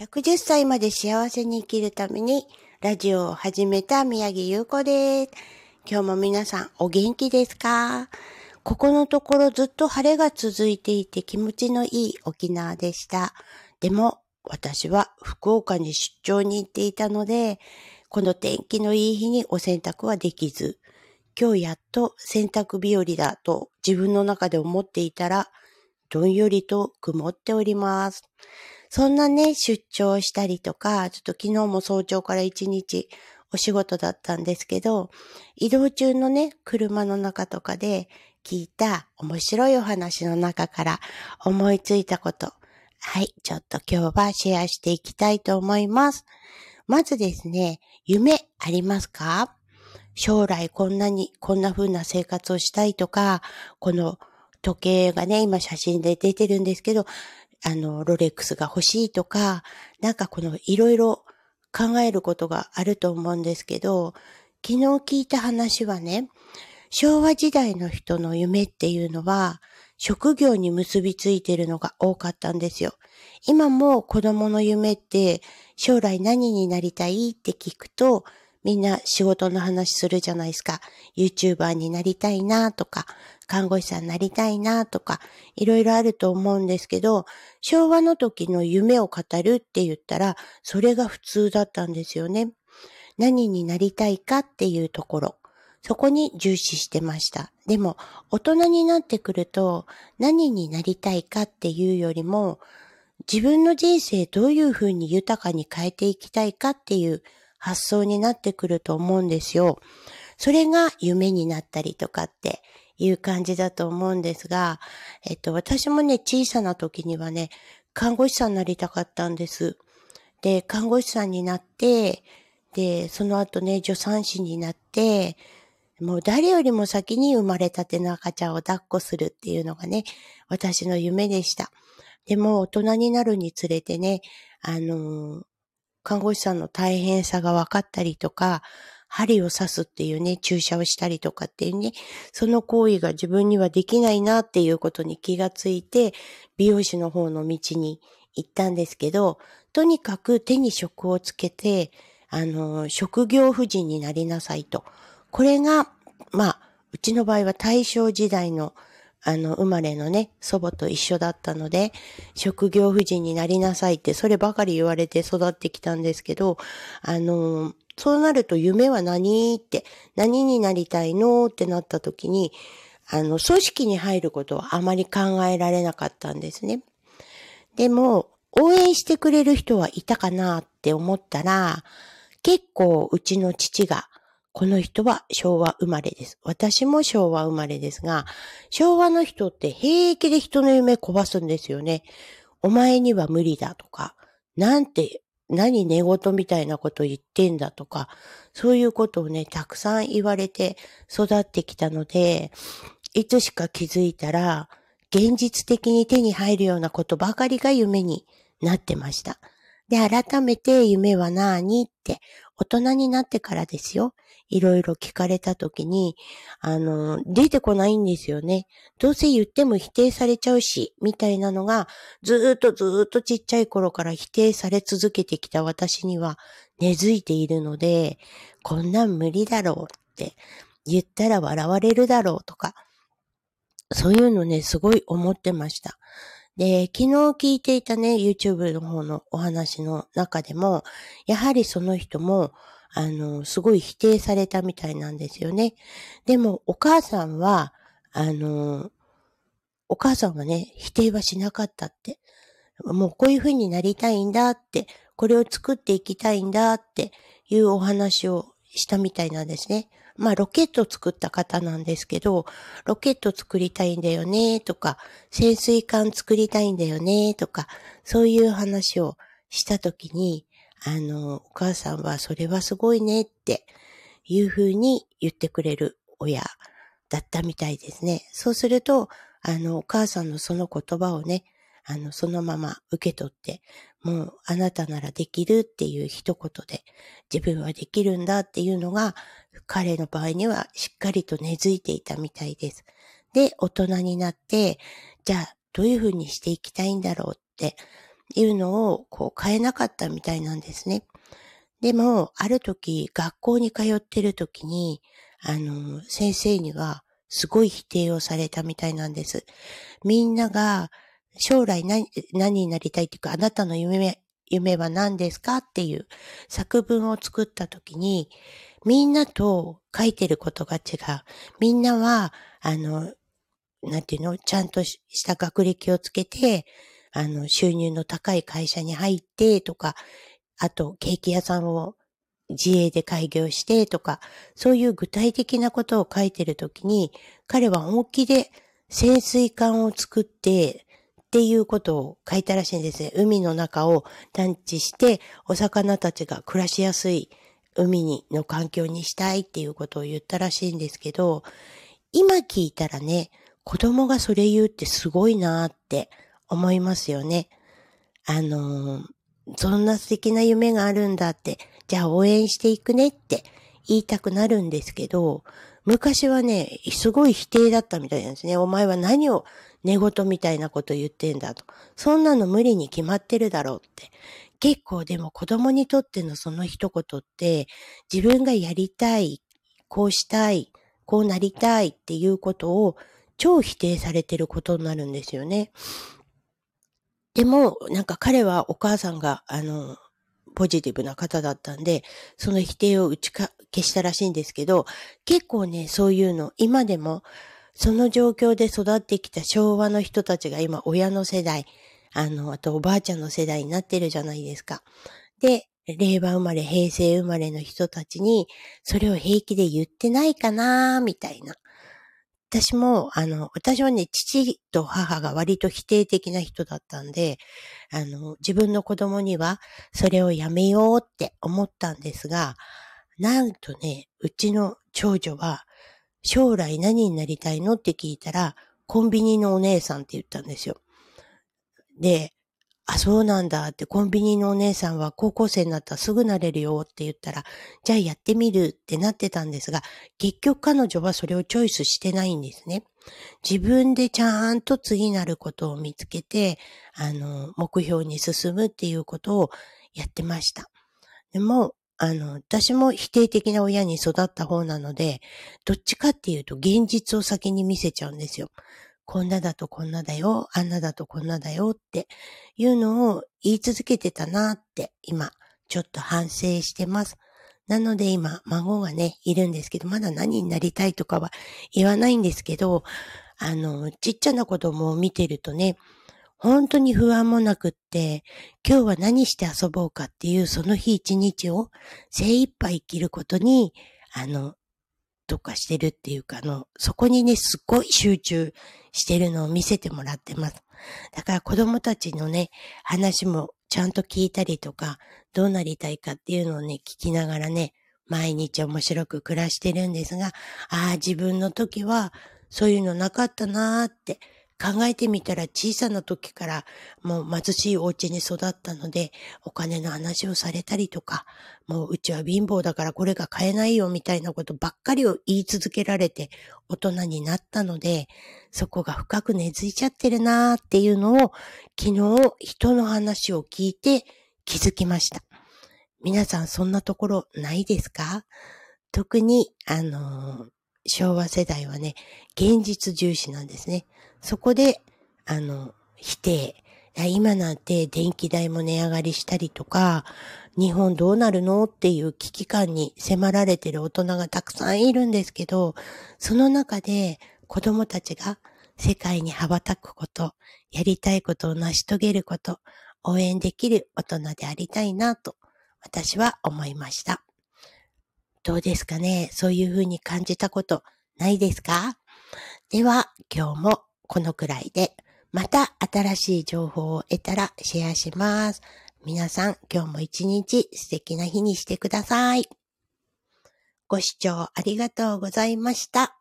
110歳まで幸せに生きるためにラジオを始めた宮城優子です。今日も皆さんお元気ですか？ここのところずっと晴れが続いていて気持ちのいい沖縄でした。でも私は福岡に出張に行っていたので、この天気のいい日にお洗濯はできず、今日やっと洗濯日和だと自分の中で思っていたら、どんよりと曇っております。そんなね、出張したりとか、ちょっと昨日も早朝から一日お仕事だったんですけど、移動中のね、車の中とかで聞いた面白いお話の中から思いついたこと。はい、ちょっと今日はシェアしていきたいと思います。まずですね、夢ありますか？将来こんなに、こんな風な生活をしたいとか、この時計がね、今写真で出てるんですけど、あの、ロレックスが欲しいとか、なんかこのいろいろ考えることがあると思うんですけど、昨日聞いた話はね、昭和時代の人の夢っていうのは、職業に結びついてるのが多かったんですよ。今も子供の夢って将来何になりたいって聞くと、みんな仕事の話するじゃないですか。YouTuber になりたいなとか、看護師さんになりたいなとか、いろいろあると思うんですけど、昭和の時の夢を語るって言ったら、それが普通だったんですよね。何になりたいかっていうところ。そこに重視してました。でも、大人になってくると、何になりたいかっていうよりも、自分の人生どういうふうに豊かに変えていきたいかっていう発想になってくると思うんですよ。それが夢になったりとかっていう感じだと思うんですが、えっと、私もね、小さな時にはね、看護師さんになりたかったんです。で、看護師さんになって、で、その後ね、助産師になって、もう誰よりも先に生まれたての赤ちゃんを抱っこするっていうのがね、私の夢でした。でも大人になるにつれてね、あのー、看護師さんの大変さが分かったりとか、針を刺すっていうね、注射をしたりとかっていうね、その行為が自分にはできないなっていうことに気がついて、美容師の方の道に行ったんですけど、とにかく手に職をつけて、あの、職業婦人になりなさいと。これが、まあ、うちの場合は大正時代のあの、生まれのね、祖母と一緒だったので、職業婦人になりなさいって、そればかり言われて育ってきたんですけど、あの、そうなると夢は何？って、何になりたいの？ってなった時に、あの、組織に入ることはあまり考えられなかったんですね。でも、応援してくれる人はいたかなって思ったら、結構うちの父がこの人は昭和生まれです。私も昭和生まれですが、昭和の人って平気で人の夢壊すんですよね。お前には無理だとか、なんて、何寝言みたいなこと言ってんだとか、そういうことをね、たくさん言われて育ってきたので、いつしか気づいたら、現実的に手に入るようなことばかりが夢になってました。で、改めて夢は何って大人になってからですよ。いろいろ聞かれたときに、あの、出てこないんですよね。どうせ言っても否定されちゃうし、みたいなのが、ずっとずっとちっちゃい頃から否定され続けてきた私には根付いているので、こんなん無理だろうって言ったら笑われるだろうとか、そういうのね、すごい思ってました。で、昨日聞いていたね、YouTube の方のお話の中でも、やはりその人も、あの、すごい否定されたみたいなんですよね。でも、お母さんは、あの、お母さんはね、否定はしなかったって。もうこういう風になりたいんだって、これを作っていきたいんだっていうお話をしたみたいなんですね。まあ、ロケット作った方なんですけど、ロケット作りたいんだよねとか、潜水艦作りたいんだよねとか、そういう話をしたときに、あの、お母さんはそれはすごいねっていうふうに言ってくれる親だったみたいですね。そうすると、あの、お母さんのその言葉をね、あの、そのまま受け取って、もうあなたならできるっていう一言で自分はできるんだっていうのが彼の場合にはしっかりと根付いていたみたいです。で、大人になって、じゃあどういうふうにしていきたいんだろうっていうのをこう変えなかったみたいなんですね。でも、ある時、学校に通ってる時に、あの、先生にはすごい否定をされたみたいなんです。みんなが将来何何になりたいっていうか、あなたの夢、夢は何ですかっていう作文を作った時に、みんなと書いてることが違う。みんなは、あの、なんていうのちゃんとした学歴をつけて、あの、収入の高い会社に入ってとか、あと、ケーキ屋さんを自営で開業してとか、そういう具体的なことを書いてるときに、彼は本気で潜水艦を作ってっていうことを書いたらしいんですね。海の中を探知して、お魚たちが暮らしやすい海にの環境にしたいっていうことを言ったらしいんですけど、今聞いたらね、子供がそれ言うってすごいなーって思いますよね。あの、そんな素敵な夢があるんだって、じゃあ応援していくねって言いたくなるんですけど、昔はね、すごい否定だったみたいなんですね。お前は何を寝言みたいなこと言ってんだと。そんなの無理に決まってるだろうって。結構でも子供にとってのその一言って、自分がやりたい、こうしたい、こうなりたいっていうことを超否定されてることになるんですよね。でも、なんか彼はお母さんが、あの、ポジティブな方だったんで、その否定を打ちか消したらしいんですけど、結構ね、そういうの、今でも、その状況で育ってきた昭和の人たちが今、親の世代、あの、あとおばあちゃんの世代になってるじゃないですか。で、令和生まれ、平成生まれの人たちに、それを平気で言ってないかなみたいな。私も、あの、私はね、父と母が割と否定的な人だったんで、あの、自分の子供にはそれをやめようって思ったんですが、なんとね、うちの長女は、将来何になりたいのって聞いたら、コンビニのお姉さんって言ったんですよ。で、あ、そうなんだって、コンビニのお姉さんは高校生になったらすぐなれるよって言ったら、じゃあやってみるってなってたんですが、結局彼女はそれをチョイスしてないんですね。自分でちゃんと次なることを見つけて、あの、目標に進むっていうことをやってました。でも、あの、私も否定的な親に育った方なので、どっちかっていうと現実を先に見せちゃうんですよ。こんなだとこんなだよ、あんなだとこんなだよっていうのを言い続けてたなって今ちょっと反省してます。なので今孫がね、いるんですけど、まだ何になりたいとかは言わないんですけど、あの、ちっちゃな子供を見てるとね、本当に不安もなくって、今日は何して遊ぼうかっていうその日一日を精一杯生きることに、あの、とかしてるっていうか、あの、そこにね、すっごい集中してるのを見せてもらってます。だから子供たちのね、話もちゃんと聞いたりとか、どうなりたいかっていうのをね、聞きながらね、毎日面白く暮らしてるんですが、ああ、自分の時はそういうのなかったなーって考えてみたら小さな時からもう貧しいお家に育ったので、お金の話をされたりとか、もううちは貧乏だからこれが買えないよみたいなことばっかりを言い続けられて大人になったので、そこが深く根付いちゃってるなーっていうのを昨日人の話を聞いて気づきました。皆さんそんなところないですか？特に、あのー、昭和世代はね、現実重視なんですね。そこで、あの、否定。今なんて電気代も値上がりしたりとか、日本どうなるのっていう危機感に迫られてる大人がたくさんいるんですけど、その中で子供たちが世界に羽ばたくこと、やりたいことを成し遂げること、応援できる大人でありたいなと私は思いました。どうですかね？そういうふうに感じたことないですか？では今日もこのくらいで、また新しい情報を得たらシェアします。皆さん、今日も一日素敵な日にしてください。ご視聴ありがとうございました。